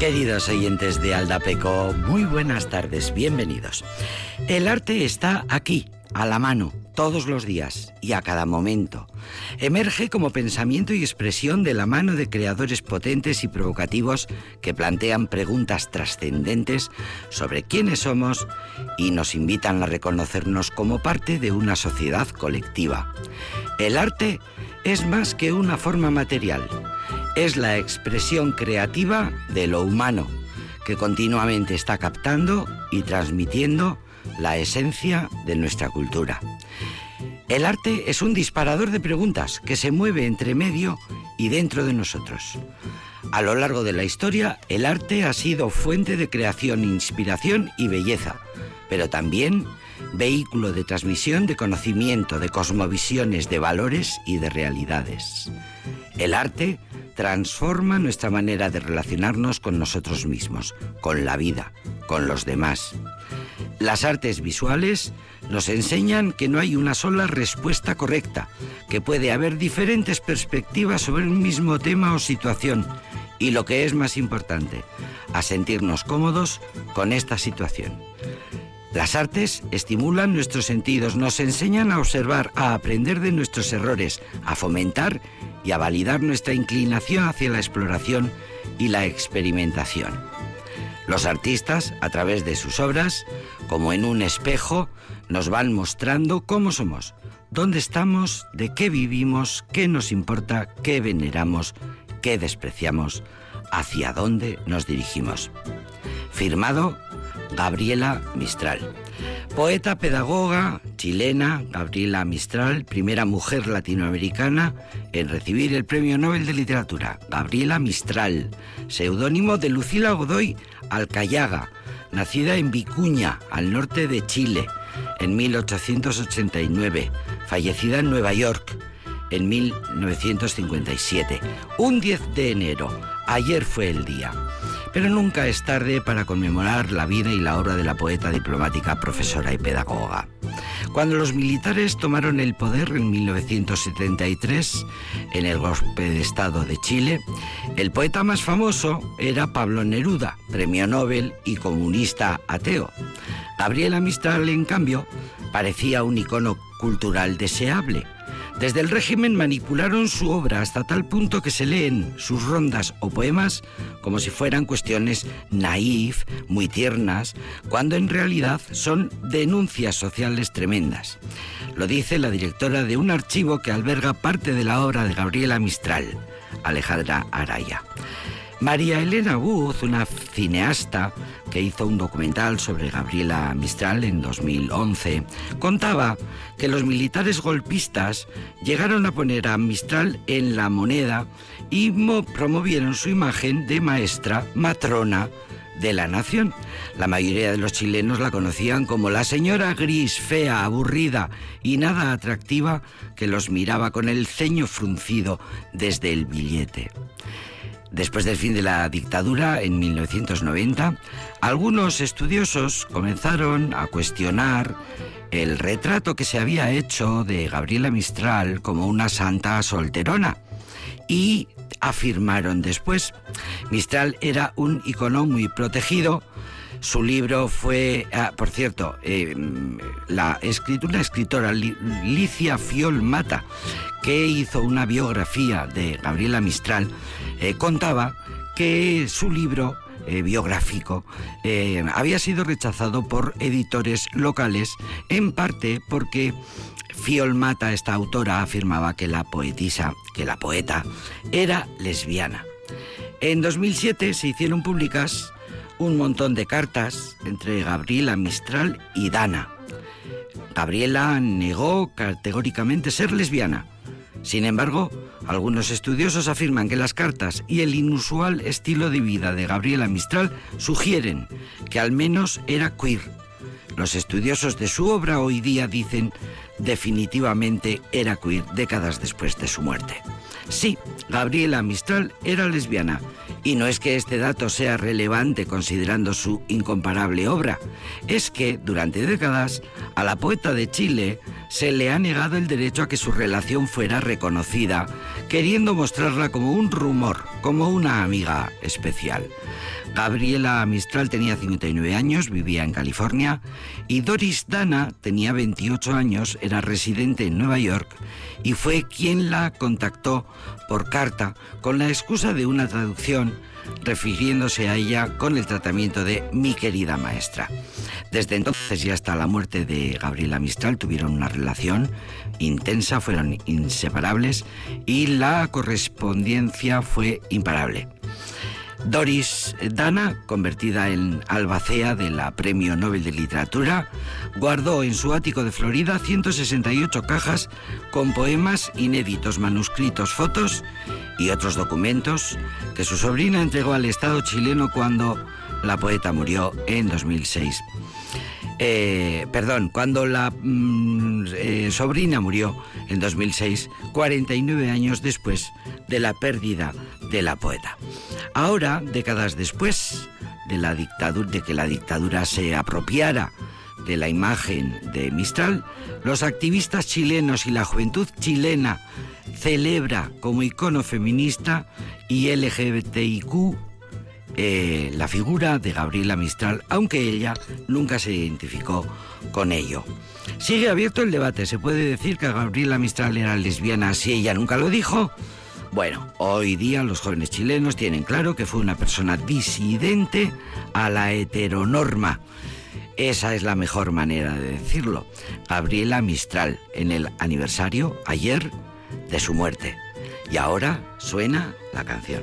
Queridos oyentes de Aldapeco, muy buenas tardes, bienvenidos. El arte está aquí, a la mano, todos los días y a cada momento. Emerge como pensamiento y expresión de la mano de creadores potentes y provocativos que plantean preguntas trascendentes sobre quiénes somos y nos invitan a reconocernos como parte de una sociedad colectiva. El arte es más que una forma material es la expresión creativa de lo humano, que continuamente está captando y transmitiendo la esencia de nuestra cultura. El arte es un disparador de preguntas que se mueve entre medio y dentro de nosotros. A lo largo de la historia, el arte ha sido fuente de creación, inspiración y belleza, pero también vehículo de transmisión de conocimiento, de cosmovisiones, de valores y de realidades. El arte transforma nuestra manera de relacionarnos con nosotros mismos, con la vida, con los demás. Las artes visuales nos enseñan que no hay una sola respuesta correcta, que puede haber diferentes perspectivas sobre un mismo tema o situación y lo que es más importante, a sentirnos cómodos con esta situación. Las artes estimulan nuestros sentidos, nos enseñan a observar, a aprender de nuestros errores, a fomentar y a validar nuestra inclinación hacia la exploración y la experimentación. Los artistas, a través de sus obras, como en un espejo, nos van mostrando cómo somos, dónde estamos, de qué vivimos, qué nos importa, qué veneramos, qué despreciamos, hacia dónde nos dirigimos. Firmado Gabriela Mistral. Poeta pedagoga chilena, Gabriela Mistral, primera mujer latinoamericana en recibir el Premio Nobel de Literatura. Gabriela Mistral, seudónimo de Lucila Godoy Alcayaga, nacida en Vicuña, al norte de Chile, en 1889, fallecida en Nueva York en 1957. Un 10 de enero, ayer fue el día. Pero nunca es tarde para conmemorar la vida y la obra de la poeta diplomática, profesora y pedagoga. Cuando los militares tomaron el poder en 1973, en el golpe de Estado de Chile, el poeta más famoso era Pablo Neruda, premio Nobel y comunista ateo. Gabriela Mistral, en cambio, parecía un icono cultural deseable desde el régimen manipularon su obra hasta tal punto que se leen sus rondas o poemas como si fueran cuestiones naif, muy tiernas, cuando en realidad son denuncias sociales tremendas. Lo dice la directora de un archivo que alberga parte de la obra de Gabriela Mistral, Alejandra Araya. María Elena Buz, una cineasta que hizo un documental sobre Gabriela Mistral en 2011, contaba que los militares golpistas llegaron a poner a Mistral en la moneda y promovieron su imagen de maestra matrona de la nación. La mayoría de los chilenos la conocían como la señora gris, fea, aburrida y nada atractiva que los miraba con el ceño fruncido desde el billete. Después del fin de la dictadura, en 1990, algunos estudiosos comenzaron a cuestionar el retrato que se había hecho de Gabriela Mistral como una santa solterona y afirmaron después, Mistral era un icono muy protegido, su libro fue, ah, por cierto, eh, la escritura, escritora Licia Fiol Mata, que hizo una biografía de Gabriela Mistral, eh, contaba que su libro eh, biográfico había sido rechazado por editores locales, en parte porque Fiol Mata, esta autora, afirmaba que la poetisa, que la poeta, era lesbiana. En 2007 se hicieron públicas un montón de cartas entre Gabriela Mistral y Dana. Gabriela negó categóricamente ser lesbiana. Sin embargo, algunos estudiosos afirman que las cartas y el inusual estilo de vida de Gabriela Mistral sugieren que al menos era queer. Los estudiosos de su obra hoy día dicen definitivamente era queer décadas después de su muerte. Sí, Gabriela Mistral era lesbiana y no es que este dato sea relevante considerando su incomparable obra, es que durante décadas a la poeta de Chile se le ha negado el derecho a que su relación fuera reconocida, queriendo mostrarla como un rumor, como una amiga especial. Gabriela Mistral tenía 59 años, vivía en California, y Doris Dana tenía 28 años, era residente en Nueva York y fue quien la contactó por carta con la excusa de una traducción refiriéndose a ella con el tratamiento de mi querida maestra. Desde entonces y hasta la muerte de Gabriela Mistral tuvieron una relación intensa, fueron inseparables y la correspondencia fue imparable. Doris Dana, convertida en albacea de la Premio Nobel de Literatura, guardó en su ático de Florida 168 cajas con poemas inéditos, manuscritos, fotos y otros documentos que su sobrina entregó al Estado chileno cuando la poeta murió en 2006. Eh, perdón, cuando la mm, eh, sobrina murió en 2006, 49 años después de la pérdida de la poeta. Ahora, décadas después de la dictadura, de que la dictadura se apropiara de la imagen de Mistral, los activistas chilenos y la juventud chilena celebra como icono feminista y LGBTIQ eh, la figura de Gabriela Mistral, aunque ella nunca se identificó con ello. Sigue abierto el debate. ¿Se puede decir que Gabriela Mistral era lesbiana si ella nunca lo dijo? Bueno, hoy día los jóvenes chilenos tienen claro que fue una persona disidente a la heteronorma. Esa es la mejor manera de decirlo. Gabriela Mistral, en el aniversario, ayer, de su muerte. Y ahora suena la canción.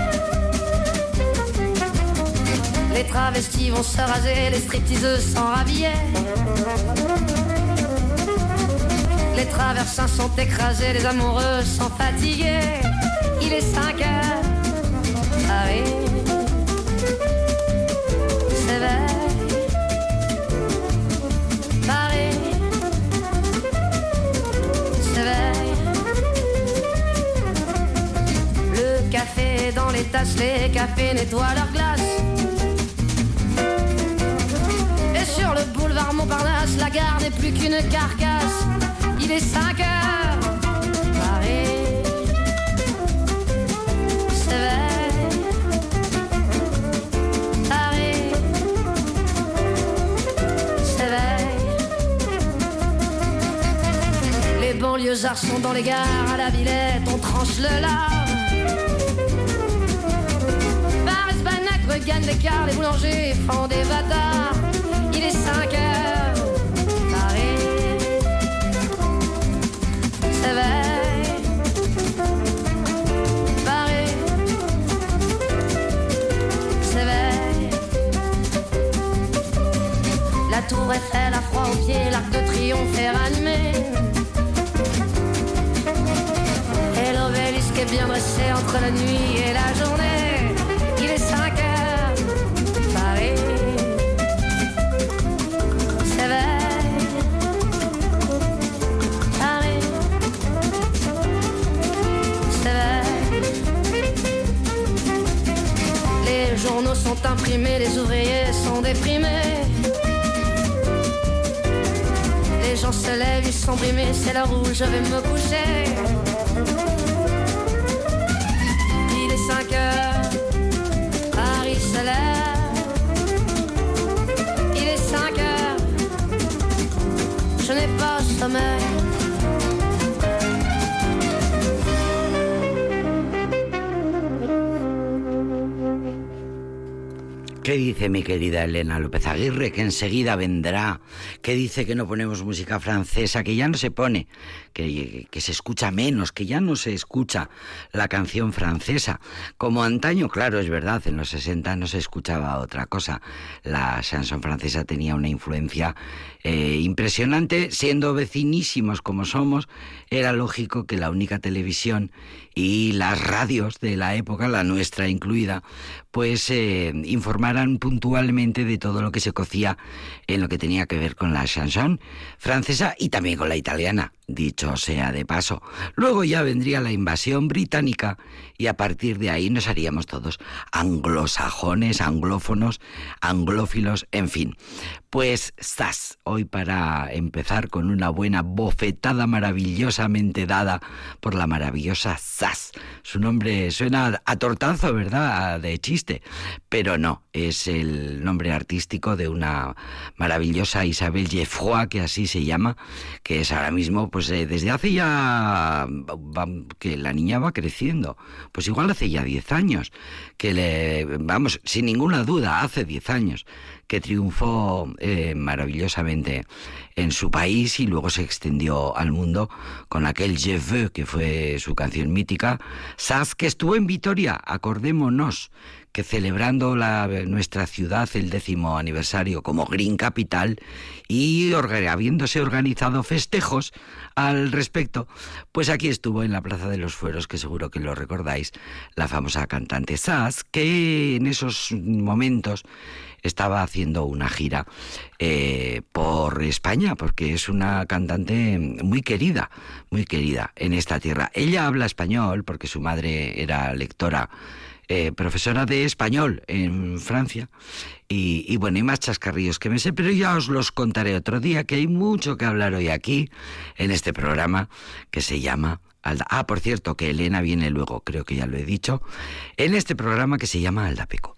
Les travestis vont se raser, les stripteaseuses s'en rhabiller. Les traversins sont écrasés, les amoureux sont fatigués. Il est 5 heures, Paris s'éveille. Paris s'éveille. Le café dans les tasses, les cafés nettoient leur glace. Montparnasse, la gare n'est plus qu'une carcasse. Il est 5 heures, Paris s'éveille. Paris s'éveille. Les banlieusards sont dans les gares, à la Villette, on tranche le lard. Paris, Banac regagne l'écart, les boulangers font des bâtards. Tour Eiffel a froid aux pieds, l'arc de triomphe est ranimé. Et l'obélisque est bien dressé entre la nuit et la journée. Il est 5 heures, Paris s'éveille. Paris s'éveille. Les journaux sont imprimés, les ouvriers sont déprimés. Se lèvent, ils sont brimés, c'est l'heure où je vais me coucher. Il est 5 heures, Paris se lève. Il est 5 heures, je n'ai pas sommeil. ¿Qué dice mi querida Elena López Aguirre? Que enseguida vendrá. ¿Qué dice que no ponemos música francesa? Que ya no se pone, que, que, se escucha menos, que ya no se escucha la canción francesa. Como antaño, claro, es verdad, en los 60 no se escuchaba otra cosa. La chanson francesa tenía una influencia eh, impresionante, siendo vecinísimos como somos, era lógico que la única televisión y las radios de la época, la nuestra incluida, pues eh, informaran puntualmente de todo lo que se cocía en lo que tenía que ver con la chanson francesa y también con la italiana, dicho sea de paso. Luego ya vendría la invasión británica y a partir de ahí nos haríamos todos anglosajones, anglófonos, anglófilos, en fin. Pues estás hoy para empezar con una buena bofetada maravillosamente dada por la maravillosa Sass. Su nombre suena a tortazo, ¿verdad? De chiste, pero no, es el nombre artístico de una maravillosa Isabel Geoffroy, que así se llama, que es ahora mismo, pues eh, desde hace ya que la niña va creciendo, pues igual hace ya 10 años, que le, vamos, sin ninguna duda, hace 10 años que triunfó eh, maravillosamente en su país y luego se extendió al mundo con aquel Je veux, que fue su canción mítica. Saz, que estuvo en Vitoria, acordémonos que celebrando la, nuestra ciudad el décimo aniversario como Green Capital y habiéndose organizado festejos al respecto, pues aquí estuvo en la Plaza de los Fueros, que seguro que lo recordáis, la famosa cantante Sass, que en esos momentos estaba haciendo una gira eh, por España, porque es una cantante muy querida, muy querida en esta tierra. Ella habla español porque su madre era lectora. Eh, profesora de español en Francia. Y, y, bueno, hay más chascarrillos que me sé, pero ya os los contaré otro día, que hay mucho que hablar hoy aquí, en este programa que se llama Alda. Ah, por cierto, que Elena viene luego, creo que ya lo he dicho, en este programa que se llama Aldapeco.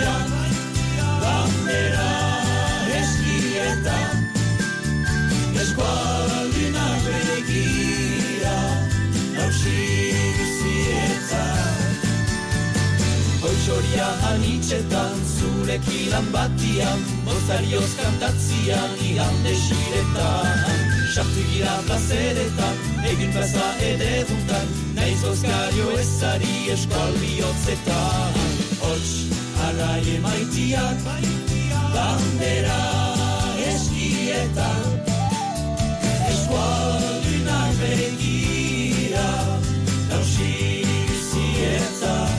La vita è una risquietata La scuola di nostra rigia La gioia si è scesa Conchoria ha nite danzure chilambattia Mozartio cantanzia e a ne shireta Sh'ti vi a Alaie maitiak, bandera eskietan, eskualdunak begira, nausi zietan.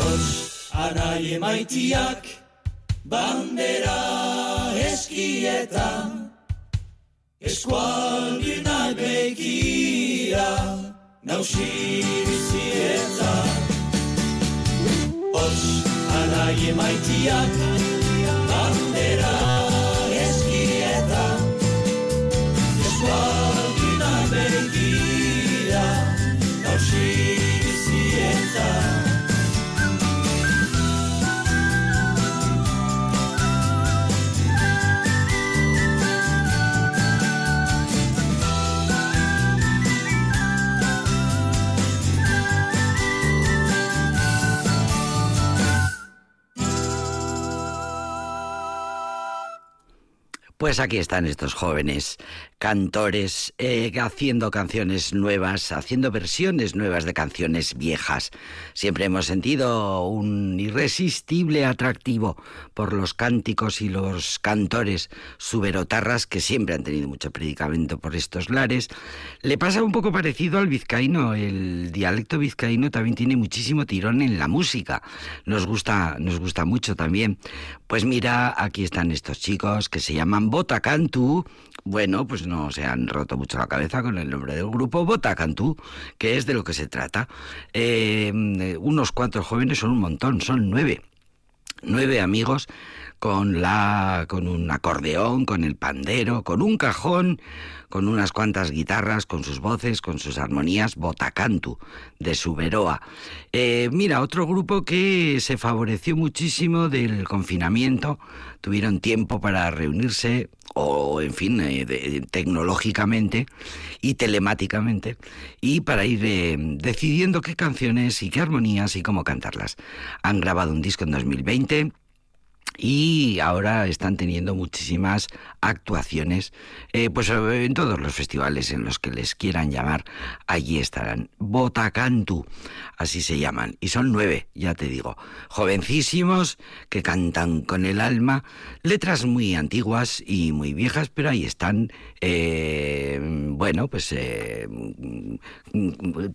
Hots, anaie maitiak, bandera eskietan, eskualdunak begira, nausi zietan hots, anai emaitiak, Pues aquí están estos jóvenes cantores eh, haciendo canciones nuevas, haciendo versiones nuevas de canciones viejas. Siempre hemos sentido un irresistible atractivo por los cánticos y los cantores suberotarras que siempre han tenido mucho predicamento por estos lares. Le pasa un poco parecido al vizcaíno. El dialecto vizcaíno también tiene muchísimo tirón en la música. Nos gusta, nos gusta mucho también. Pues mira, aquí están estos chicos que se llaman Botacantu. Bueno, pues no se han roto mucho la cabeza con el nombre del grupo Botacantu, que es de lo que se trata. Eh, unos cuantos jóvenes son un montón, son nueve. Nueve amigos con la con un acordeón, con el pandero, con un cajón, con unas cuantas guitarras, con sus voces, con sus armonías, Botacantu, de Suberoa. Eh, mira, otro grupo que se favoreció muchísimo del confinamiento, tuvieron tiempo para reunirse, o en fin, eh, tecnológicamente y telemáticamente, y para ir eh, decidiendo qué canciones y qué armonías y cómo cantarlas. Han grabado un disco en 2020 y ahora están teniendo muchísimas actuaciones. Eh, pues en todos los festivales en los que les quieran llamar allí estarán. Botacantu así se llaman. Y son nueve ya te digo. Jovencísimos que cantan con el alma. Letras muy antiguas y muy viejas pero ahí están. Eh, bueno pues eh,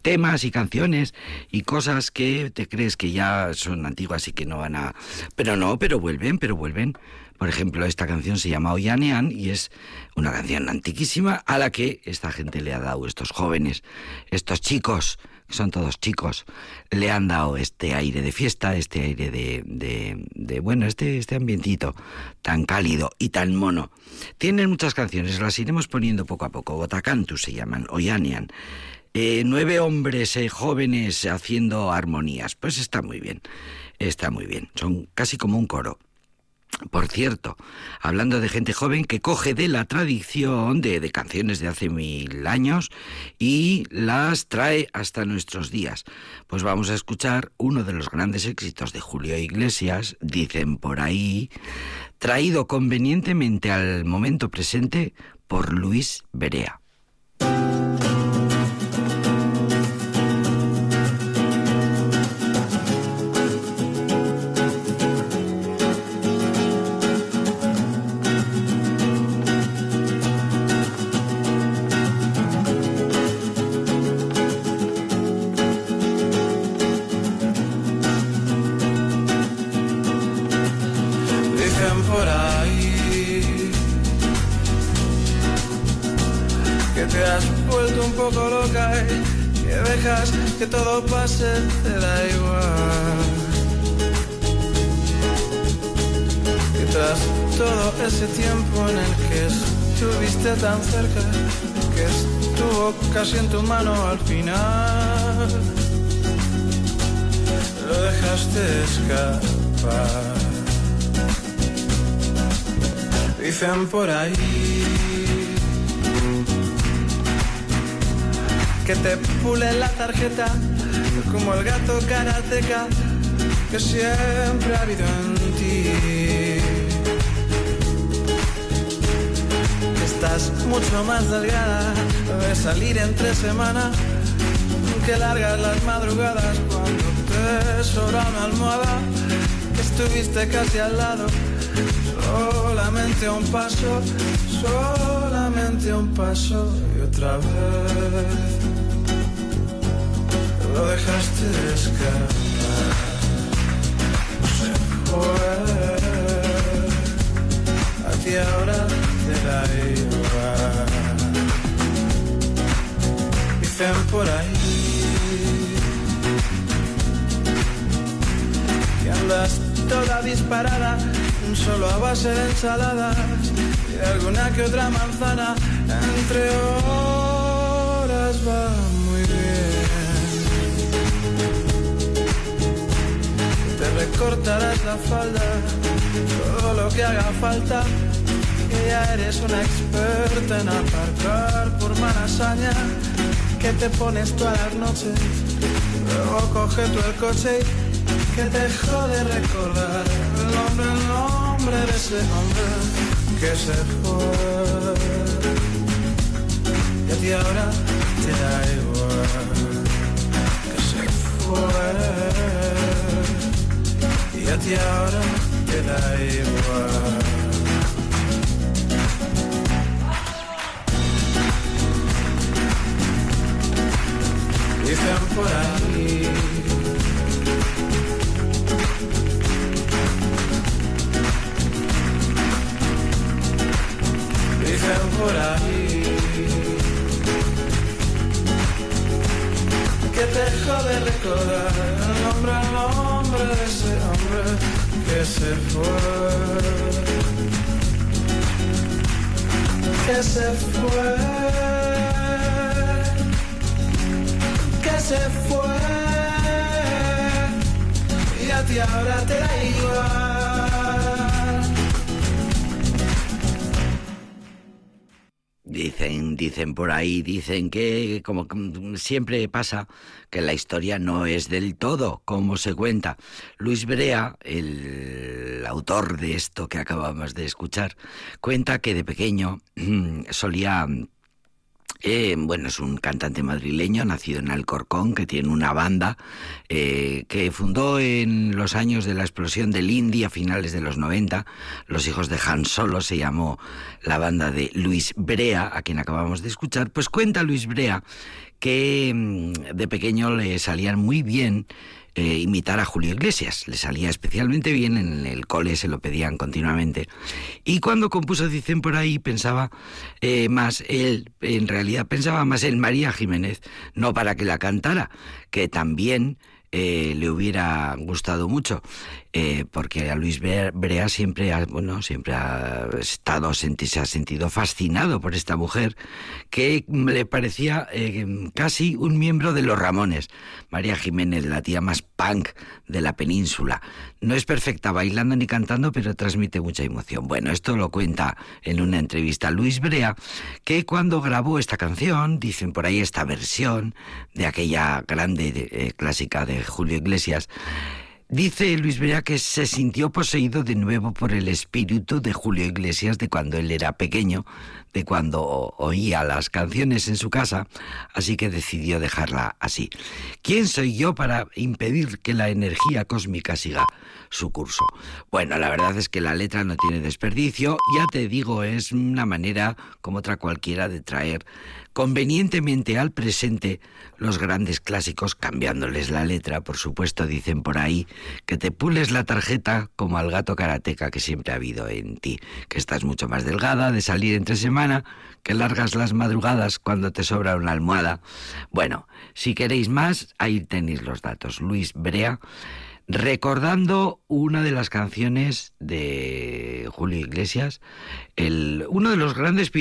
temas y canciones y cosas que te crees que ya son antiguas y que no van a pero no pero vuelven pero vuelven. Por ejemplo, esta canción se llama Oyanean y es una canción antiquísima a la que esta gente le ha dado, estos jóvenes, estos chicos, que son todos chicos, le han dado este aire de fiesta, este aire de, de, bueno, este, este ambientito tan cálido y tan mono. Tienen muchas canciones, las iremos poniendo poco a poco. Botacantu se llaman, Oyanean. Eh, nueve hombres eh, jóvenes haciendo armonías. Pues está muy bien, está muy bien. Son casi como un coro. Por cierto, hablando de gente joven que coge de la tradición de, canciones de hace mil años y las trae hasta nuestros días, pues vamos a escuchar uno de los grandes éxitos de Julio Iglesias, dicen por ahí, traído convenientemente al momento presente por Luis Berea. Tan cerca, que estuvo casi en tu mano al final, lo dejaste escapar. Dicen por ahí que te pule la tarjeta como el gato karateca que siempre ha habido en ti. estás mucho más delgada de salir entre semanas que largas las madrugadas cuando te sobra una almohada estuviste casi al lado. Solamente un paso solamente un paso y otra vez lo dejaste de escapar no sé, a ti ahora igual. Dicen por ahí que andas toda disparada, solo a base de ensaladas y alguna que otra manzana entre horas va muy bien. Te recortarás la falda, todo lo que haga falta, ya eres una experta en aparcar por manasaña, que te pones todas las noches, luego coge tú el coche y que te jode recordar el nombre, el nombre de ese hombre que se fue. Y a ti ahora te da igual que se fue. Y a ti ahora te da igual. Dicen por ahí. Dicen por ahí. Que te jode recordar el nombre, el nombre de ese hombre que se fue, que se fue, se fue, y a ti ahora te da igual. Dicen, dicen por ahí, dicen que como siempre pasa, que la historia no es del todo como se cuenta. Luis Brea, el autor de esto que acabamos de escuchar, cuenta que de pequeño solía bueno, es un cantante madrileño nacido en Alcorcón que tiene una banda eh, que fundó en los años de la explosión del indie a finales de los 90. Los hijos de Han Solo se llamó la banda de Luis Brea, a quien acabamos de escuchar. Pues cuenta Luis Brea que mm, de pequeño le salían muy bien eh, imitar a Julio Iglesias. Le salía especialmente bien, en el cole se lo pedían continuamente. Y cuando compuso Dicen por ahí, pensaba eh, más él, en realidad pensaba más en María Jiménez, no para que la cantara, que también eh, le hubiera gustado mucho, eh, porque a Luis Brea siempre ha, bueno, siempre ha estado, se ha sentido fascinado por esta mujer que le parecía eh, casi un miembro de los Ramones. María Jiménez, la tía más punk de la península. No es perfecta bailando ni cantando, pero transmite mucha emoción. Bueno, esto lo cuenta en una entrevista Luis Brea, que cuando grabó esta canción, dicen por ahí esta versión de aquella grande eh, clásica de Julio Iglesias, Dice Luis Brea que se sintió poseído de nuevo por el espíritu de Julio Iglesias de cuando él era pequeño, de cuando oía las canciones en su casa, así que decidió dejarla así. ¿Quién soy yo para impedir que la energía cósmica siga su curso? Bueno, la verdad es que la letra no tiene desperdicio, ya te digo, es una manera como otra cualquiera de traer convenientemente al presente los grandes clásicos cambiándoles la letra, por supuesto dicen por ahí que te pules la tarjeta como al gato karateca que siempre ha habido en ti, que estás mucho más delgada de salir entre semana, que largas las madrugadas cuando te sobra una almohada. Bueno, si queréis más, ahí tenéis los datos. Luis Brea recordando una de las canciones de Julio Iglesias, el, uno de los grandes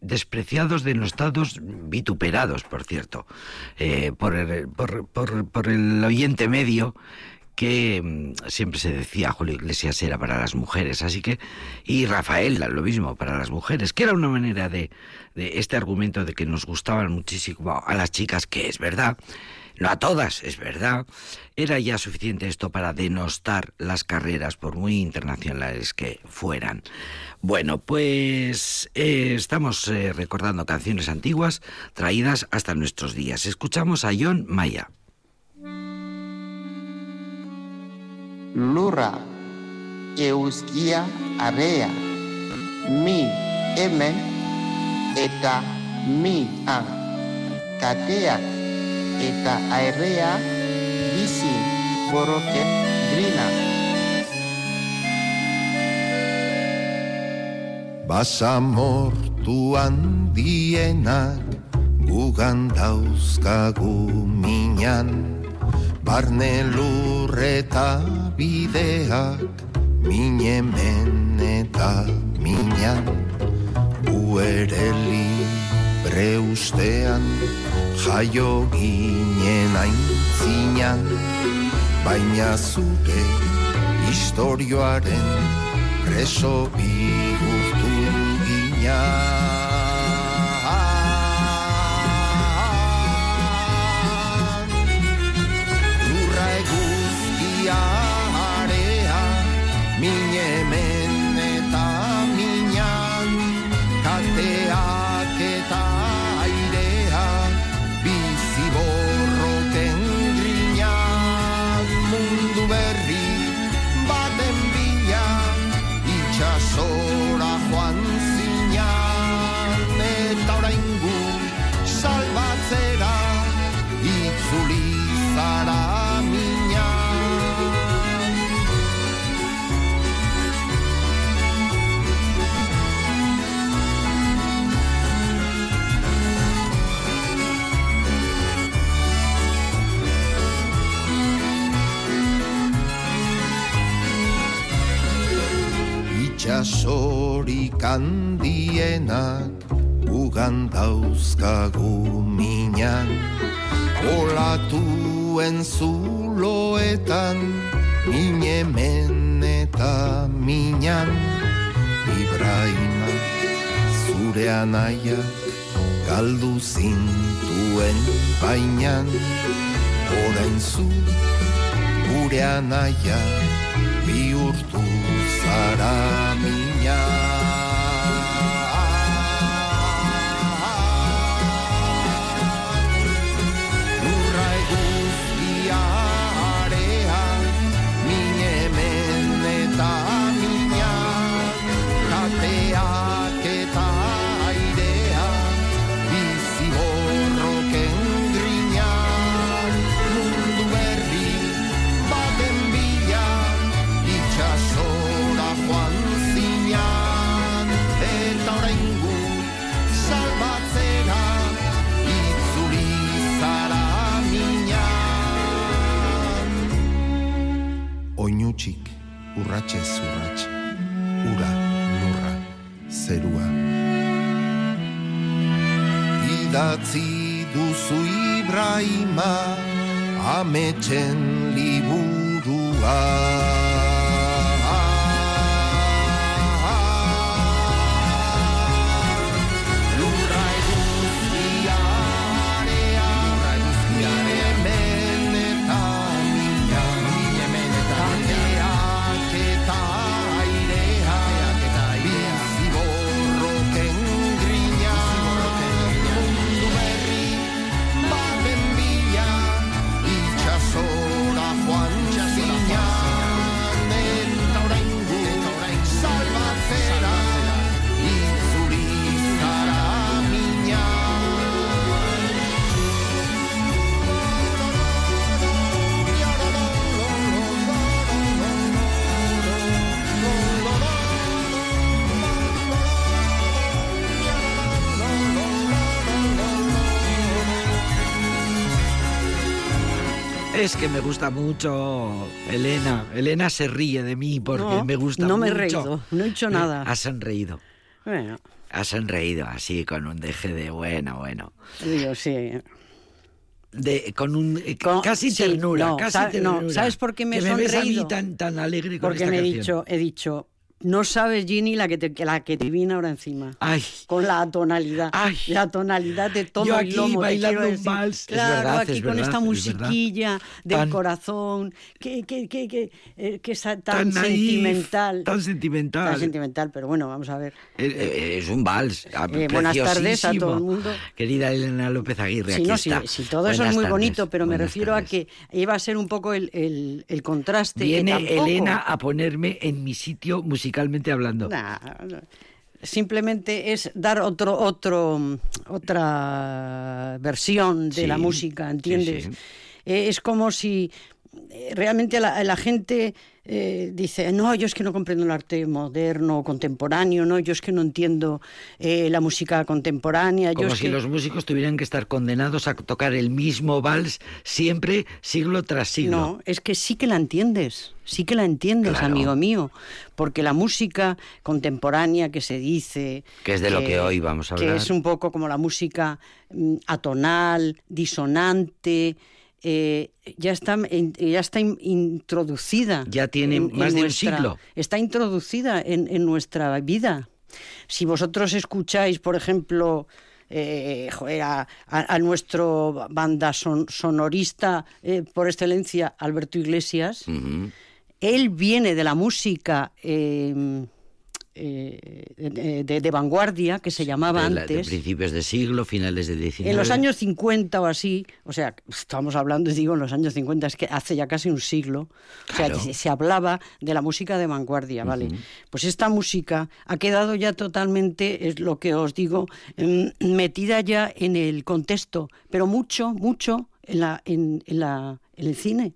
despreciados, denostados, vituperados, por cierto, eh, por, el, oyente medio, que mm, siempre se decía Julio Iglesias era para las mujeres, así que, y Rafael lo mismo, para las mujeres, que era una manera de, de este argumento de que nos gustaban muchísimo a las chicas, que es verdad, no a todas, es verdad, era ya suficiente esto para denostar las carreras, por muy internacionales que fueran. Bueno, pues eh, estamos eh, recordando canciones antiguas traídas hasta nuestros días. Escuchamos a John Maya. Lura, euskia area, mi, emen, eta, mi, kateak, eta aerrea bizi boroket grina. Basamortu handienak gugan dauzkagu minan Barne lurreta bideak minemen eta minan Uere libre ustean jaio ginen aintzinan Baina zure historioaren preso bihurtu ginean handienak ugan dauzkagu minan Olatuen zuloetan minemen eta minan. Ibrahima zure anaiak galdu zintuen bainan. Orain zu gure anaia bihurtu zara mina Idatzi duzu Ibrahima ametxen liburua Es que me gusta mucho Elena. Elena se ríe de mí porque No, me gusta no mucho. me he reído, no he hecho Eh, nada. Has sonreído. Bueno, Has sonreído así, con un deje de bueno, bueno. digo, sí. De, con un eh, Con- casi sí, ternura, no, casi sa- no, ternura. ¿sabes por qué me he que me ves a mí sonreído? tan, tan alegre con Porque esta me he canción? dicho, he dicho, no sabes, Ginny, la que te, la que te viene ahora encima. Ay, Con la tonalidad, Ay. la tonalidad de todo Yo el aquí lomo. te bailando decir. vals. Claro, verdad, aquí es con verdad, esta es musiquilla del Tan- corazón, que, que, que, que, eh, es tan, tan naif, sentimental. tan sentimental. Tan sentimental, pero bueno, vamos a ver. Eh, eh, Es un vals. ah, Eh, buenas tardes a todo el mundo. Querida Elena López Aguirre, Sí, aquí no, sí, todo eso es muy tardes, bonito, pero me refiero tardes. a que iba a ser un poco el, el, el contraste. Viene Elena a ponerme en mi sitio musicalmente hablando. Nah, simplemente es dar otro, otro, otra versión de Sí, la música, ¿entiendes? sí, sí. Eh, es como si realmente la, la gente eh, dice, no, yo es que no comprendo el arte moderno o contemporáneo, no, yo es que no entiendo eh, la música contemporánea. Como yo si que... los músicos tuvieran que estar condenados a tocar el mismo vals siempre, siglo tras siglo. No, es que sí que la entiendes, sí que la entiendes, Claro. amigo mío, porque la música contemporánea que se dice... Que es de lo que hoy vamos a Que hablar. es un poco como la música mm, atonal, disonante... eh, ya está, ya está in- introducida. Ya tiene más de un siglo. Está introducida en, en nuestra vida. Si vosotros escucháis, por ejemplo, eh, joder, a, a- nuestro banda son- sonorista eh, por excelencia, Alberto Iglesias, él viene de la música eh, eh, de, de- de vanguardia, que se llamaba de, la- de antes. principios de siglo, finales del 19. En los años 50 o así, o sea, estamos hablando, digo, en los años 50, es que hace ya casi un siglo, o sea, se, se hablaba de la música de vanguardia, ¿vale? Pues esta música ha quedado ya totalmente, es lo que os digo, em, metida ya en el contexto, pero mucho, mucho en, la, en, en la, en el cine.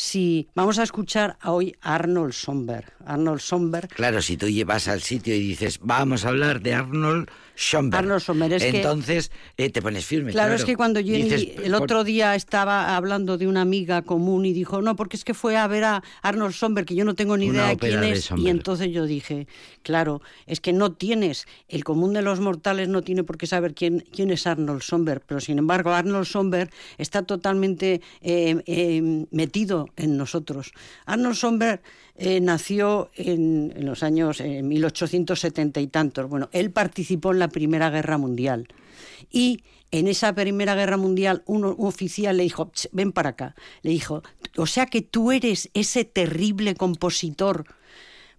Si vamos a escuchar a hoy a Arnold Somberg, Arnold Somberg Claro, si tú llevas al sitio y dices, vamos a hablar de Arnold Schomburg. Arnold Schönberg, es que- Entonces eh, te pones firme. Claro, es que cuando Jenny Dices, el otro día estaba hablando de una amiga común y dijo, no, porque es que fue a ver a Arnold Somberg, que yo no tengo ni idea quién es. Y Somberg. entonces yo dije, claro, es que no tienes, el común de los mortales no tiene por qué saber quién, quién es Arnold Somberg, pero sin embargo Arnold Somberg está totalmente eh, eh, metido en nosotros. Arnold Somberg eh, nació en, los años eh, 1870 y tantos. Bueno, él participó en la Primera Guerra Mundial. Y en esa Primera Guerra Mundial un, oficial le dijo, "Ch, ven para acá. Le dijo, o sea que tú eres ese terrible compositor.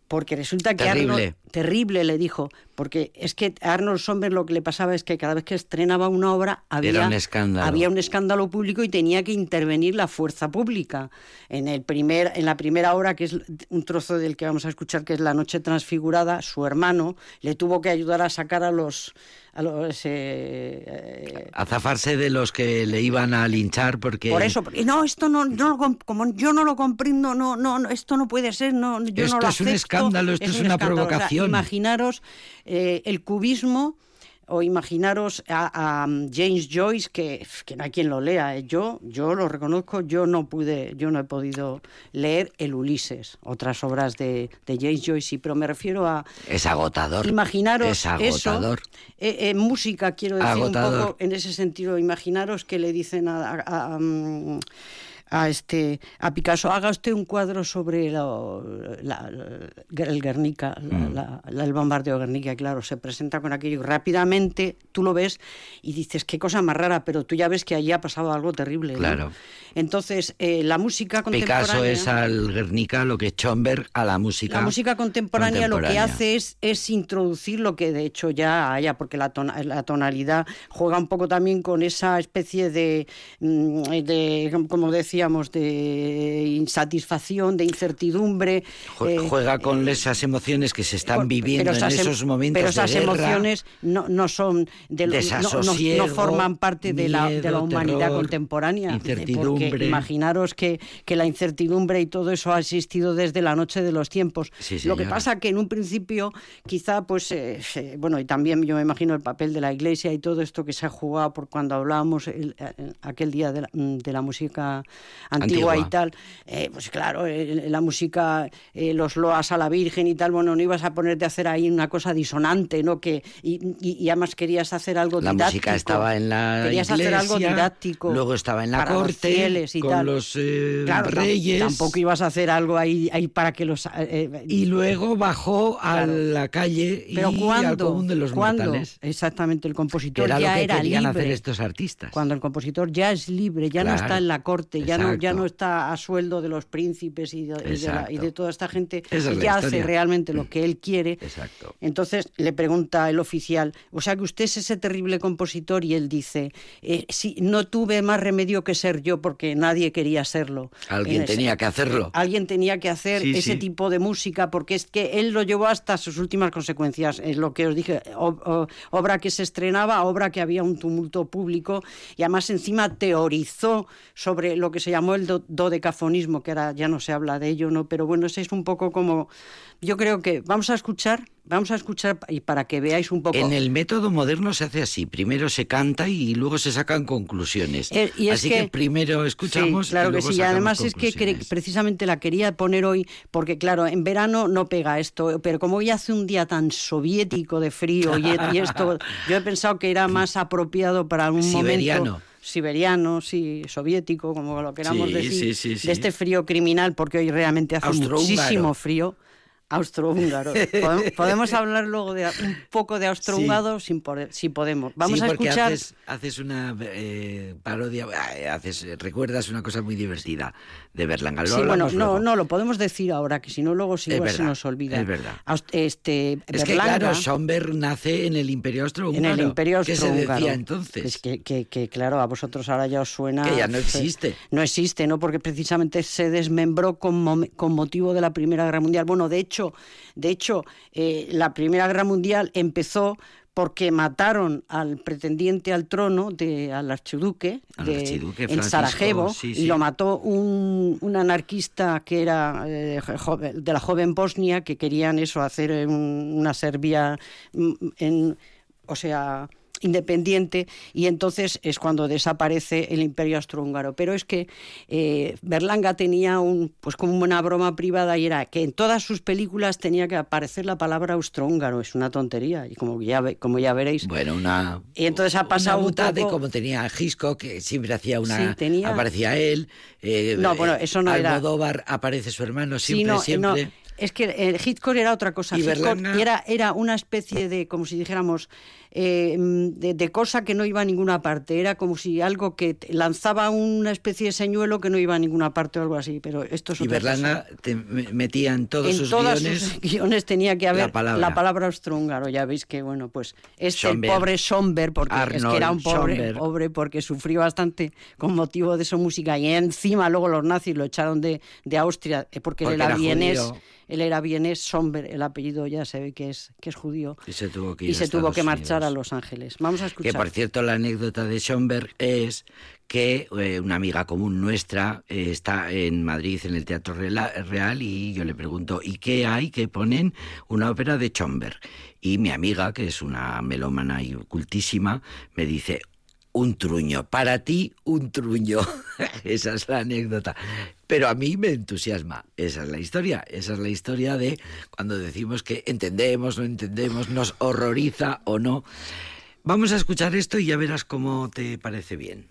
Porque resulta que Terrible. Arnold, terrible le dijo, porque es que a Arnold Somberg lo que le pasaba es que cada vez que estrenaba una obra había un escándalo. había un escándalo público y tenía que intervenir la fuerza pública. En el primer en la primera obra que es un trozo del que vamos a escuchar que es La noche transfigurada, su hermano le tuvo que ayudar a sacar a los a los eh, eh, A zafarse de los que le iban a linchar porque... por eso, porque, no, esto no, no como yo no lo comprendo, no, no, no, esto no puede ser, no, yo Esto no lo es un escándalo, esto es un una escándalo. Provocación. Imaginaros eh, el cubismo o imaginaros a, a James Joyce que, que no hay quien lo lea. eh. Yo, yo lo reconozco, yo no pude, yo no he podido leer el Ulises, otras obras de, de James Joyce, sí, pero me refiero a Es agotador. Imaginaros Es agotador. eso, eh, eh, música quiero decir un poco en ese sentido. Imaginaros que le dicen a, a- a, mm, a este a Picasso haga usted un cuadro sobre lo- la- la- el Guernica, Mm. el bombardeo de Guernica. y Claro, se presenta con aquello rápidamente tú lo ves y dices qué cosa más rara, pero tú ya ves que allí ha pasado algo terrible. ¿no? Claro. Entonces eh, la música contemporánea. Picasso es al Guernica lo que Schomberg a la música. La música contemporánea, lo que hace es, es introducir lo que de hecho ya haya, porque la, la tonalidad juega un poco también con esa especie de, mm, de como decíamos, de insatisfacción, de incertidumbre. Eh, Juega con esas emociones que se están por- viviendo en em- esos momentos pero de esas guerra. emociones no, no son de lo- no- no, forman parte de la, de la humanidad terror, contemporánea incertidumbre. porque imaginaros que, que la incertidumbre y todo eso ha existido desde la noche de los tiempos Sí, lo que pasa que en un principio quizá pues eh, bueno y también yo me imagino el papel de la iglesia y todo esto que se ha jugado por cuando hablábamos el- eh, aquel día de la, mm, de la música antigua, Antigua. y tal eh, pues claro eh, la música eh, los loas a la Virgen y tal bueno no ibas a ponerte a hacer ahí una cosa disonante no que y, y- y además querías hacer algo La didáctico música estaba en la querías hacer algo iglesia, didáctico luego estaba en la para los corte, fieles y con tal. los, Claro, reyes. tampoco ibas a hacer algo ahí, ahí para que los Y luego bajó a Claro. la calle y pero al cuando común de los ¿cuándo? mortales. exactamente el Que compositor era ya lo que era querían libre hacer estos artistas. cuando el compositor ya es libre, ya no está en la corte, ya no, ya no está a sueldo de los príncipes y de, y de la- y Exacto. de toda esta gente, Esa es ya hace realmente lo que él quiere. Exacto. Entonces le pregunta el oficial, o sea que usted es ese terrible compositor y él dice, eh, sí, no tuve más remedio que ser yo porque nadie quería serlo. Alguien En ese- tenía que hacerlo. Alguien tenía que hacer Sí, ese sí. tipo de música porque es que él lo llevó hasta sus últimas consecuencias. Es lo que os dije, obra que se estrenaba, obra que había un tumulto público y además encima teorizó sobre lo que que se llamó el do- dodecafonismo, que ahora ya no se habla de ello, ¿no? Pero bueno, ese es un poco como, yo creo que vamos a escuchar, vamos a escuchar y para que veáis un poco. En el método moderno se hace así, primero se canta y luego se sacan conclusiones. Eh, y así que, primero escuchamos Sí, claro y que sí. Y además es que precisamente la quería poner hoy porque, claro, en verano no pega esto, pero como hoy hace un día tan soviético de frío y, y esto, yo he pensado que era más apropiado para un Siberiano. momento siberiano, sí, soviético, como lo queramos Sí, decir, sí, sí, sí. de este frío criminal, porque hoy realmente hace muchísimo frío. Austrohúngaro. Podem- Podemos hablar luego de un poco de austrohúngaro poder- si podemos. Vamos sí, a escuchar. haces, haces una eh, parodia, eh, haces, recuerdas una cosa muy divertida de Berlanga. Sí, bueno, no, luego. no, lo podemos decir ahora, que si no luego igual se nos olvida. es verdad. Este, Es que Berlanga, claro, Schomberg nace en el Imperio en Austrohúngaro. el Imperio ¿Qué se Austrohúngaro. decía entonces? Es que, que- que, claro, a vosotros ahora ya os suena... Que ya no existe. No existe, ¿no? Porque precisamente se desmembró con, con motivo de la Primera Guerra Mundial. Bueno, de hecho, de hecho eh, la Primera Guerra Mundial empezó porque mataron al pretendiente al trono, de, al archiduque, Al de- archiduque en Sarajevo, sí, y lo mató un, un anarquista que era eh, joven- de la joven Bosnia, que querían eso, hacer eh, un- una Serbia, mm, en, o sea, independiente, y entonces es cuando desaparece el imperio austrohúngaro. Pero es que eh, Berlanga tenía un, pues como una broma privada y era que en todas sus películas tenía que aparecer la palabra austrohúngaro. Es una tontería, y como ya, como ya veréis, Bueno, una. Y entonces ha pasado una un de como tenía Hitchcock, que siempre hacía una. Sí, tenía- Aparecía él. eh, No, bueno, eso no era- Almodóvar aparece su hermano Sí, siempre, no, siempre. no, es que el Hitchcock era otra cosa. Y Berlanga- era, era una especie de, como si dijéramos, eh, de, de cosa que no iba a ninguna parte. Era como si algo que lanzaba una especie de señuelo que no iba a ninguna parte o algo así. Pero esto es Y Berlanga cosa. te me- metía en todos en sus todas guiones. sus guiones tenía que haber la palabra. palabra austrohúngaro. Ya veis que, bueno, pues este el Schomberg. pobre Somber, porque es que Arnold era un pobre, Schomberg. pobre, porque sufrió bastante con motivo de su música. Y encima luego los nazis lo echaron de, de Austria, eh, porque, Porque él era era vienés. judío. Él era vienés, Somber, el apellido ya se ve que es, que es judío. Y se tuvo que ir Y se tuvo que marchar a. Los Ángeles. Vamos a escuchar. Que por cierto, la anécdota de Schomberg es que eh, una amiga común nuestra eh, está en Madrid en el Teatro Real y yo le pregunto, ¿y qué hay que ponen una ópera de Schomberg? Y mi amiga, que es una melómana y cultísima, me dice, un truño, para ti un truño. esa es la anécdota. Pero a mí me entusiasma. Esa es la historia. Esa es la historia de cuando decimos que entendemos, no entendemos, nos horroriza o no. Vamos a escuchar esto y ya verás cómo te parece bien.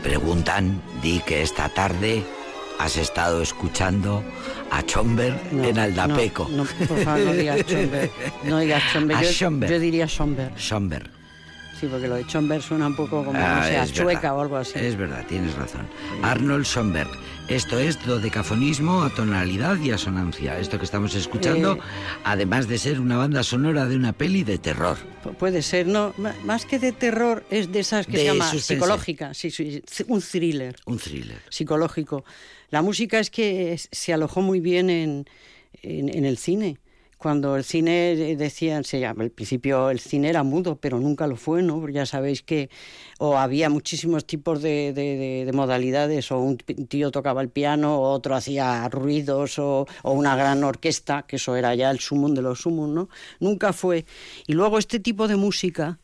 Te preguntan, di que esta tarde has estado escuchando a Schomberg No, en Aldapeco. No, no, por favor, no digas Schomberg. No digas Yo, yo diría Schomberg. Schomberg. Sí, porque lo de Schomberg suena un poco como, Ah, no sé, a es chueca verdad. o algo así. Es verdad, tienes razón. Arnold Schomberg. Esto es dodecafonismo a tonalidad y asonancia. Esto que estamos escuchando, Eh. además de ser una banda sonora de una peli de terror. Pu- Puede ser, no, más que de terror, es de esas que De se llama suspense. psicológica, sí, sí, un thriller Un thriller. psicológico. La música es que se alojó muy bien en, en, en el cine. Cuando el cine eh, decían, se llama, al principio el cine era mudo, pero nunca lo fue, ¿no? Ya sabéis que o había muchísimos tipos de, de- de- de modalidades, o un tío tocaba el piano, o otro hacía ruidos, o, o una gran orquesta, que eso era ya el sumum de los sumum, ¿no? Nunca fue. Y luego este tipo de música,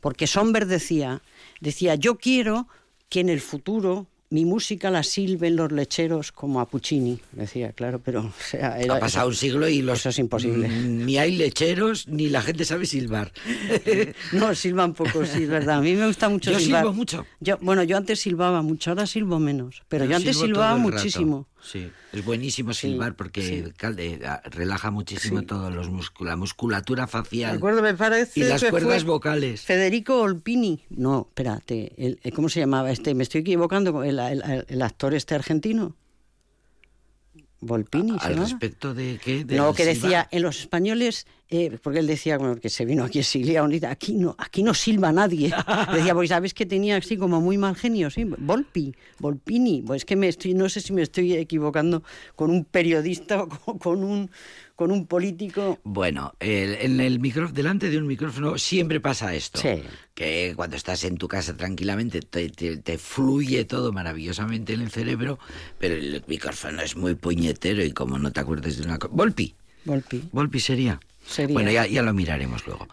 porque Somber decía, decía, yo quiero que en el futuro mi música la silben los lecheros como a Puccini, decía, claro, pero o sea, era, ha pasado un siglo y los eso es imposible. Mm, Ni hay lecheros ni la gente sabe silbar. No, silban poco, sí, es verdad. A mí me gusta mucho Yo silbar. silbo mucho. Yo, bueno, yo antes silbaba mucho, ahora silbo menos. Pero yo, antes silbaba muchísimo. Sí, es buenísimo Sí, silbar porque sí. relaja muchísimo todo los músculos, la musculatura facial acuerdo, me parece y las cuerdas vocales. Federico Olpini. No, espérate. el- el- ¿Cómo se llamaba este? Me estoy equivocando. El, el- actor este argentino. Volpini, ¿se Al respecto de qué? Del No, que silbar. decía, en los españoles, eh, porque él decía, bueno, que se vino aquí exiliado, aquí no, aquí no silba nadie. decía, pues sabes que tenía así como muy mal genio, sí, Volpi, Volpini, pues es que me estoy, no sé si me estoy equivocando con un periodista o con, con un, con un político. Bueno, el- en el micrófono, delante de un micrófono siempre pasa esto. Sí. Que cuando estás en tu casa tranquilamente te, te- te fluye todo maravillosamente en el cerebro, pero el micrófono es muy puñetero y como no te acuerdes de una cosa. Volpi. Volpi. Volpi sería. Sería. Bueno, ya, ya lo miraremos luego.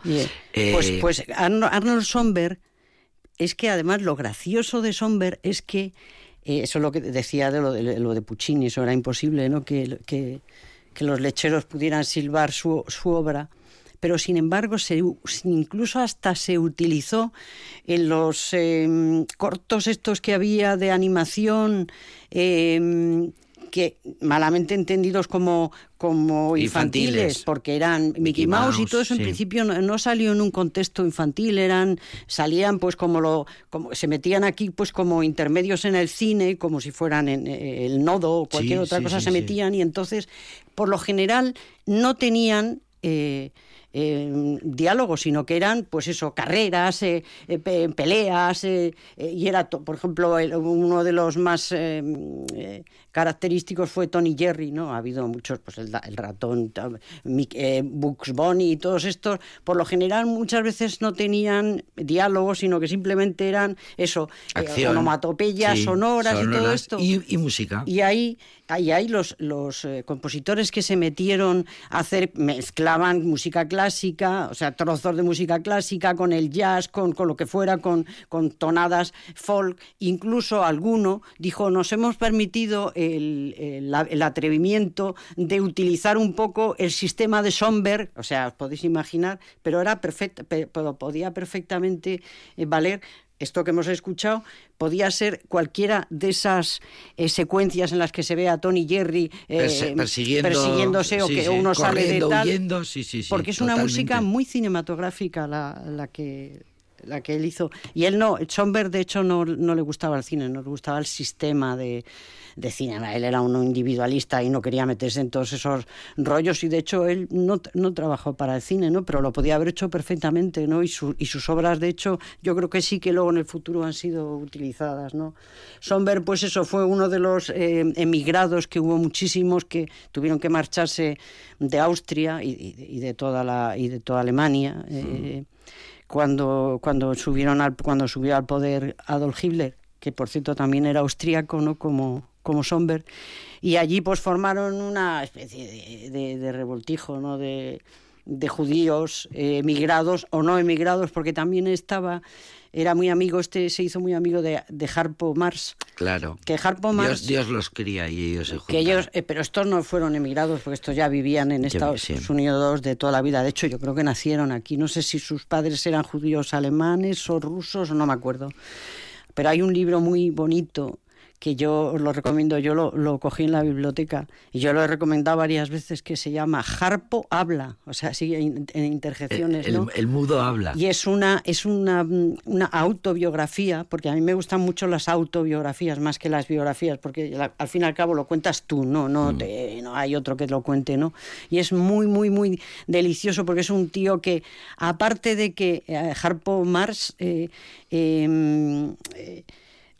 Eh, Pues, pues Arno- Arnold Somberg, es que además lo gracioso de Somberg es que, eh, eso es lo que decía de lo de, lo de Puccini, eso era imposible, ¿no? Que, que, que los lecheros pudieran silbar su, su obra. Pero sin embargo, se, incluso hasta se utilizó en los eh, cortos estos que había de animación, eh, que malamente entendidos como, como infantiles, Infantiles. porque eran Mickey, Mickey Mouse, y todo eso en principio no, no salió en un contexto infantil, eran salían pues como lo como se metían aquí pues como intermedios en el cine, como si fueran en eh, el nodo o cualquier Sí, otra sí, cosa se metían y entonces por lo general no tenían eh, eh, diálogos, sino que eran, pues eso, carreras, eh, pe- peleas, y era, por ejemplo, el- uno de los más característicos fue Tony Jerry, ¿no? Ha habido muchos, pues el, el ratón, eh, Bugs Bunny y todos estos, por lo general muchas veces no tenían diálogos, sino que simplemente eran eso, eh, Acción. onomatopeyas, Sí, sonoras, y todo esto. Y, y música. Y ahí, ahí, ahí los, los eh, compositores que se metieron a hacer, mezclaban música clásica, o sea, trozos de música clásica con el jazz, con, con lo que fuera, con, con tonadas folk. Incluso alguno dijo, nos hemos permitido el, el- la- el atrevimiento de utilizar un poco el sistema de Schomberg, o sea, os podéis imaginar, pero era perfecta, pero podía perfectamente eh, valer esto que hemos escuchado. Podía ser cualquiera de esas eh, secuencias en las que se ve a Tony Jerry eh, Perse- persiguiendo- persiguiéndose o sí, que sí, uno sale de tal huyendo, sí, porque es una música muy cinematográfica la, la que la que él hizo. Y él no Schomberg de hecho no, no le gustaba el cine no le gustaba el sistema de, de cine. Él era un individualista y no quería meterse en todos esos rollos. Y de hecho él no, no trabajó para el cine no pero lo podía haber hecho perfectamente no y, su- y sus obras de hecho yo creo que sí que luego en el futuro han sido utilizadas no Schomberg pues eso fue uno de los eh, emigrados que hubo muchísimos que tuvieron que marcharse de Austria y, de toda la y de toda Alemania eh, cuando cuando subieron al cuando subió al poder Adolf Hitler que por cierto también era austríaco no como como Somberg y allí pues formaron una especie de, de- de revoltijo no de de judíos eh, emigrados o no emigrados porque también estaba era muy amigo este se hizo muy amigo de, de Harpo Marx Claro. que Harpo Marx Dios, Dios los cría y ellos se que ellos, eh, pero estos no fueron emigrados porque estos ya vivían en Estados sí. Unidos de toda la vida. De hecho, yo creo que nacieron aquí. No sé si sus padres eran judíos alemanes o rusos, no me acuerdo. Pero hay un libro muy bonito que yo lo recomiendo, yo lo, lo cogí en la biblioteca y yo lo he recomendado varias veces, que se llama Harpo Habla, o sea, sigue en, en interjecciones, el, ¿no? el mudo habla. Y es una, es una, mm, una autobiografía, porque a mí me gustan mucho las autobiografías más que las biografías, porque la- al fin y al cabo lo cuentas tú, no, no, te- no hay otro que lo cuente, ¿no? Y es muy, muy, muy delicioso porque es un tío que, aparte de que eh, Harpo Mars eh, eh, eh,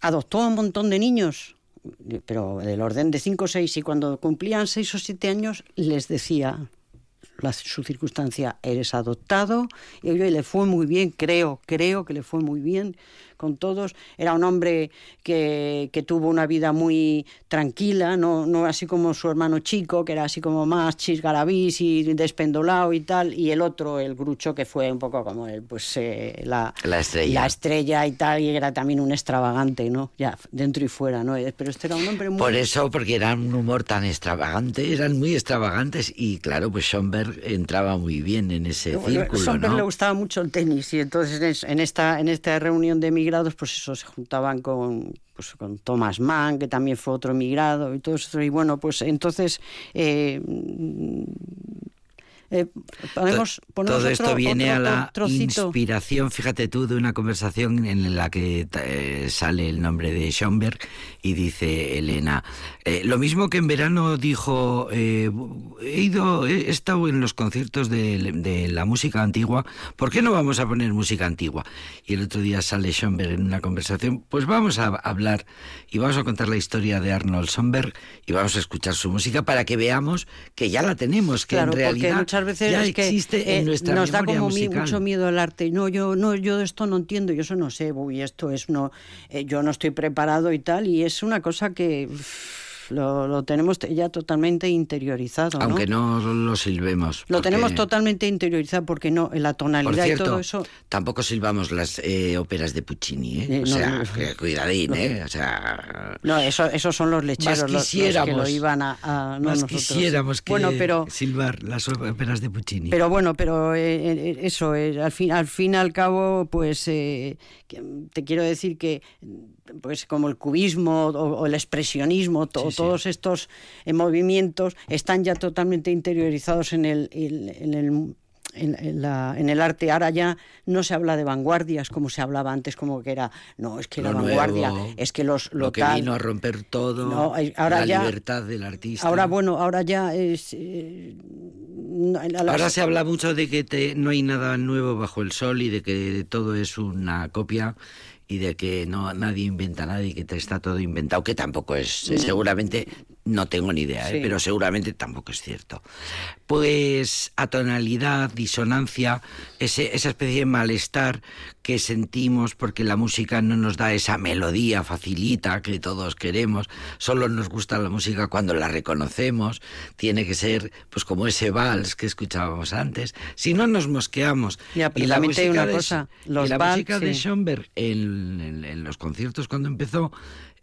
adoptó a un montón de niños, pero del orden de 5 o 6, y cuando cumplían 6 o 7 años les decía, su circunstancia, eres adoptado, y le fue muy bien, creo, creo que le fue muy bien con todos. Era un hombre que, que tuvo una vida muy tranquila, no, no así como su hermano chico, que era así como más chisgarabís y despendolado y tal, y el otro, el grucho, que fue un poco como el, pues, eh, la, La estrella. la estrella y tal, y era también un extravagante, ¿no? Ya, dentro y fuera, ¿no? Pero este era un hombre muy... Por eso, porque eran un humor tan extravagante, eran muy extravagantes y claro, pues Schoenberg entraba muy bien en ese círculo, Schoenberg ¿no? le gustaba mucho el tenis y entonces en es- en esta, en esta reunión de emigrados, pues eso, se juntaban con, pues, con Thomas Mann, que también fue otro emigrado y todo eso. Y bueno, pues entonces... eh, eh, Todo esto viene a la trocito. inspiración, fíjate tú, de una conversación en la que eh, sale el nombre de Schoenberg y dice Elena, eh, lo mismo que en verano dijo, he ido, he estado en los conciertos de, de la música antigua, ¿por qué no vamos a poner música antigua? Y el otro día sale Schoenberg en una conversación, pues vamos a hablar y vamos a contar la historia de Arnold Schoenberg y vamos a escuchar su música para que veamos que ya la tenemos, que Claro, en realidad muchas veces ya es que eh, en nuestra nos da como mi- mucho miedo el arte. No, yo no, yo de esto no entiendo, yo eso no sé, uy, esto es no, eh, yo no estoy preparado y tal, y es una cosa que uff, lo, lo tenemos te- ya totalmente interiorizado, ¿no? Aunque no lo silbemos. Lo porque- tenemos totalmente interiorizado porque no, la tonalidad cierto, y todo eso. tampoco silbamos las eh, óperas de Puccini, ¿eh? Eh, o no, sea, no. cuidadín, ¿eh? O sea... No, eso, esos son los lecheros los- los, que lo iban a, a- no más quisiéramos que bueno, pero silbar las óperas de Puccini. Pero bueno, pero eh, eh, eso, al fin al fin y al cabo, pues eh, te quiero decir que pues como el cubismo o, o el expresionismo, to- Sí, sí. todos estos eh, movimientos están ya totalmente interiorizados en el, en, en el en, en la- en el arte ahora ya no se habla de vanguardias como se hablaba antes como que era no es que la vanguardia nuevo, es que los lo que tal- vino a romper todo, No, ahora la ya- libertad del artista. ahora bueno ahora ya es eh, Ahora se habla mucho de que te- no hay nada nuevo bajo el sol y de que todo es una copia y de que no nadie inventa nada y que te está todo inventado, que tampoco es, seguramente, no tengo ni idea, ¿eh? Pero seguramente tampoco es cierto. Pues atonalidad, disonancia, ese, esa especie de malestar que sentimos porque la música no nos da esa melodía facilita que todos queremos, solo nos gusta la música cuando la reconocemos, tiene que ser pues como ese vals que escuchábamos antes, si no nos mosqueamos. Ya, pero y la música una de, cosa, y los la vals, música de. Schoenberg en, en- en los conciertos cuando empezó,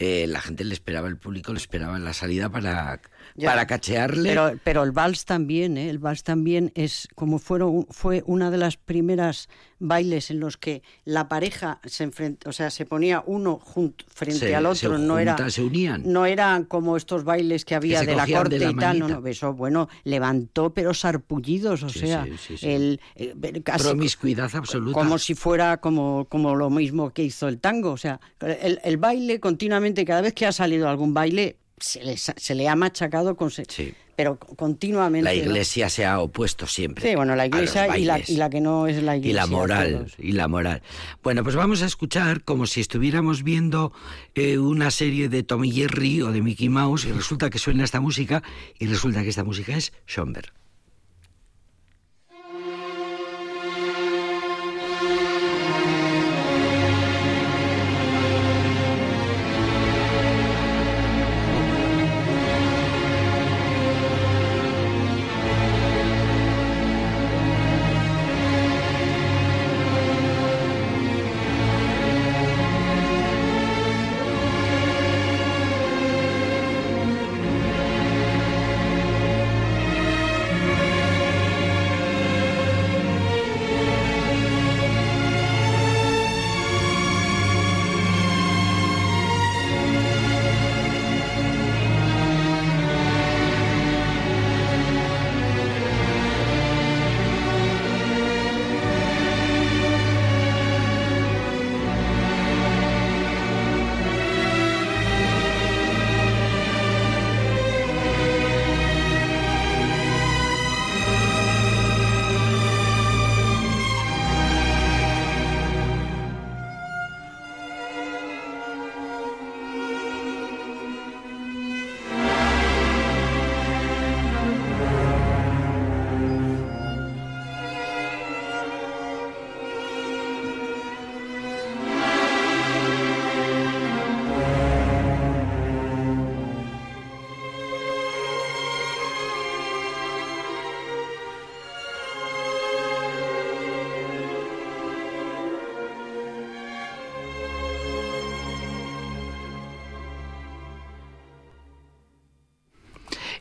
eh, la gente le esperaba, el público le esperaba en la salida para, Ya. para cachearle. Pero, pero el vals también, ¿eh? el vals también es como fueron, fue una de las primeras bailes en los que la pareja se enfrenta, o sea, se ponía uno junto, frente Se- al se otro, no era junta- se unían. no eran como estos bailes que había de la corte de la y tal, no, no, eso bueno, levantó pero sarpullidos, o Sí, sea, sí, sí, sí. el eh, casi Promiscuidad absoluta. como si fuera como, como lo mismo que hizo el tango. O sea, el, el baile continuamente, cada vez que ha salido algún baile, se se le ha machacado, con se- Sí. pero continuamente. La ¿no? iglesia se ha opuesto siempre. Sí, bueno, la iglesia y la, y la que no es la Y iglesia. la moral, y la moral. Bueno, pues vamos a escuchar como si estuviéramos viendo eh, una serie de Tommy Jerry o de Mickey Mouse y resulta que suena esta música y resulta que esta música es Schoenberg.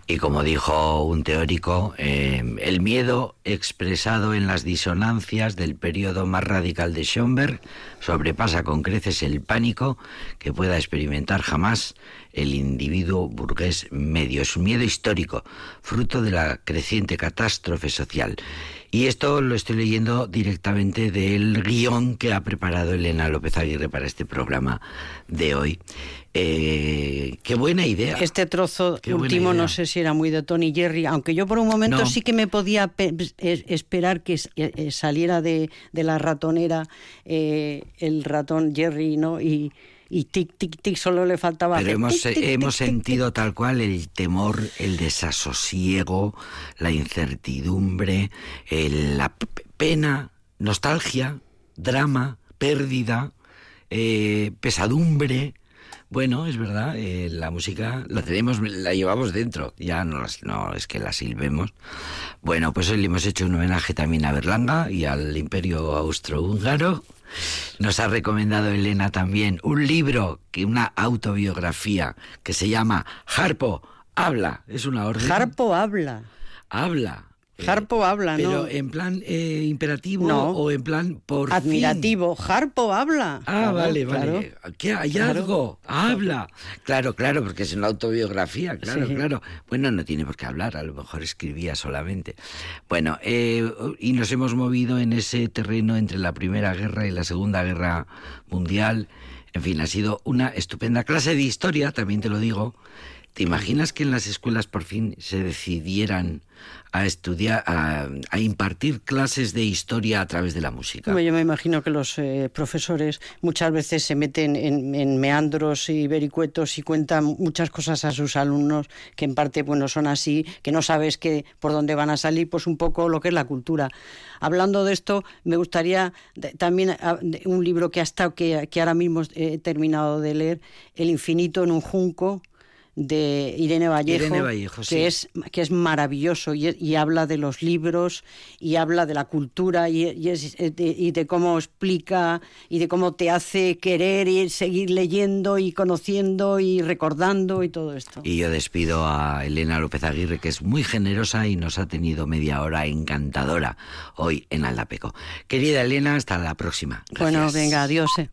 Y como dijo un teórico, eh, el miedo expresado en las disonancias del periodo más radical de Schoenberg sobrepasa con creces el pánico que pueda experimentar jamás el individuo burgués medio. Es un miedo histórico, fruto de la creciente catástrofe social. Y esto lo estoy leyendo directamente del guion que ha preparado Elena López Aguirre para este programa de hoy. Eh, qué buena idea. Este trozo Qué último no sé si era muy de Tony Jerry, aunque yo por un momento No. sí que me podía es- esperar que eh, eh, saliera de, de la ratonera eh, el ratón Jerry, ¿no? Y, y tic, tic, tic, solo le faltaba... Pero hacer hemos, tic, tic, tic, hemos tic, sentido tal cual el temor, el desasosiego, la incertidumbre, el- la pena, nostalgia, drama, pérdida, eh, pesadumbre. Bueno, es verdad, eh, la música la tenemos, la llevamos dentro, ya no, las- no es que la silbemos. Bueno, pues hoy le hemos hecho un homenaje también a Berlanga y al Imperio Austrohúngaro. Nos ha recomendado Elena también un libro, que una autobiografía que se llama Harpo habla, es una orden. Harpo habla. habla. Eh, Harpo habla, pero ¿no? en plan eh, imperativo No. o en plan por fin? Admirativo. Harpo habla. Ah, Claro, vale, claro. vale. ¿Qué hallazgo? Habla. Claro, claro, porque es una autobiografía, claro, Sí. claro. Bueno, no tiene por qué hablar, a lo mejor escribía solamente. Bueno, eh, y nos hemos movido en ese terreno entre la Primera Guerra y la Segunda Guerra Mundial. En fin, ha sido una estupenda clase de historia, también te lo digo. ¿Te imaginas que en las escuelas por fin se decidieran a estudiar, a, a impartir clases de historia a través de la música? Yo me imagino que los eh, profesores muchas veces se meten en, meandros y vericuetos y cuentan muchas cosas a sus alumnos que en parte bueno son así, que no sabes que por dónde van a salir, pues un poco lo que es la cultura. Hablando de esto, me gustaría también ah, un libro que hasta que ahora mismo he terminado de leer, El infinito en un junco de Irene Vallejo, Irene Vallejo, que sí. es que es maravilloso y, y habla de los libros y habla de la cultura y, y es- eh, de, y de cómo explica y de cómo te hace querer y seguir leyendo y conociendo y recordando y todo esto. Y yo despido a Elena López Aguirre, que es muy generosa y nos ha tenido media hora encantadora hoy en Aldapeco. Querida Elena, hasta la próxima. Bueno, Gracias. venga, adiós. eh.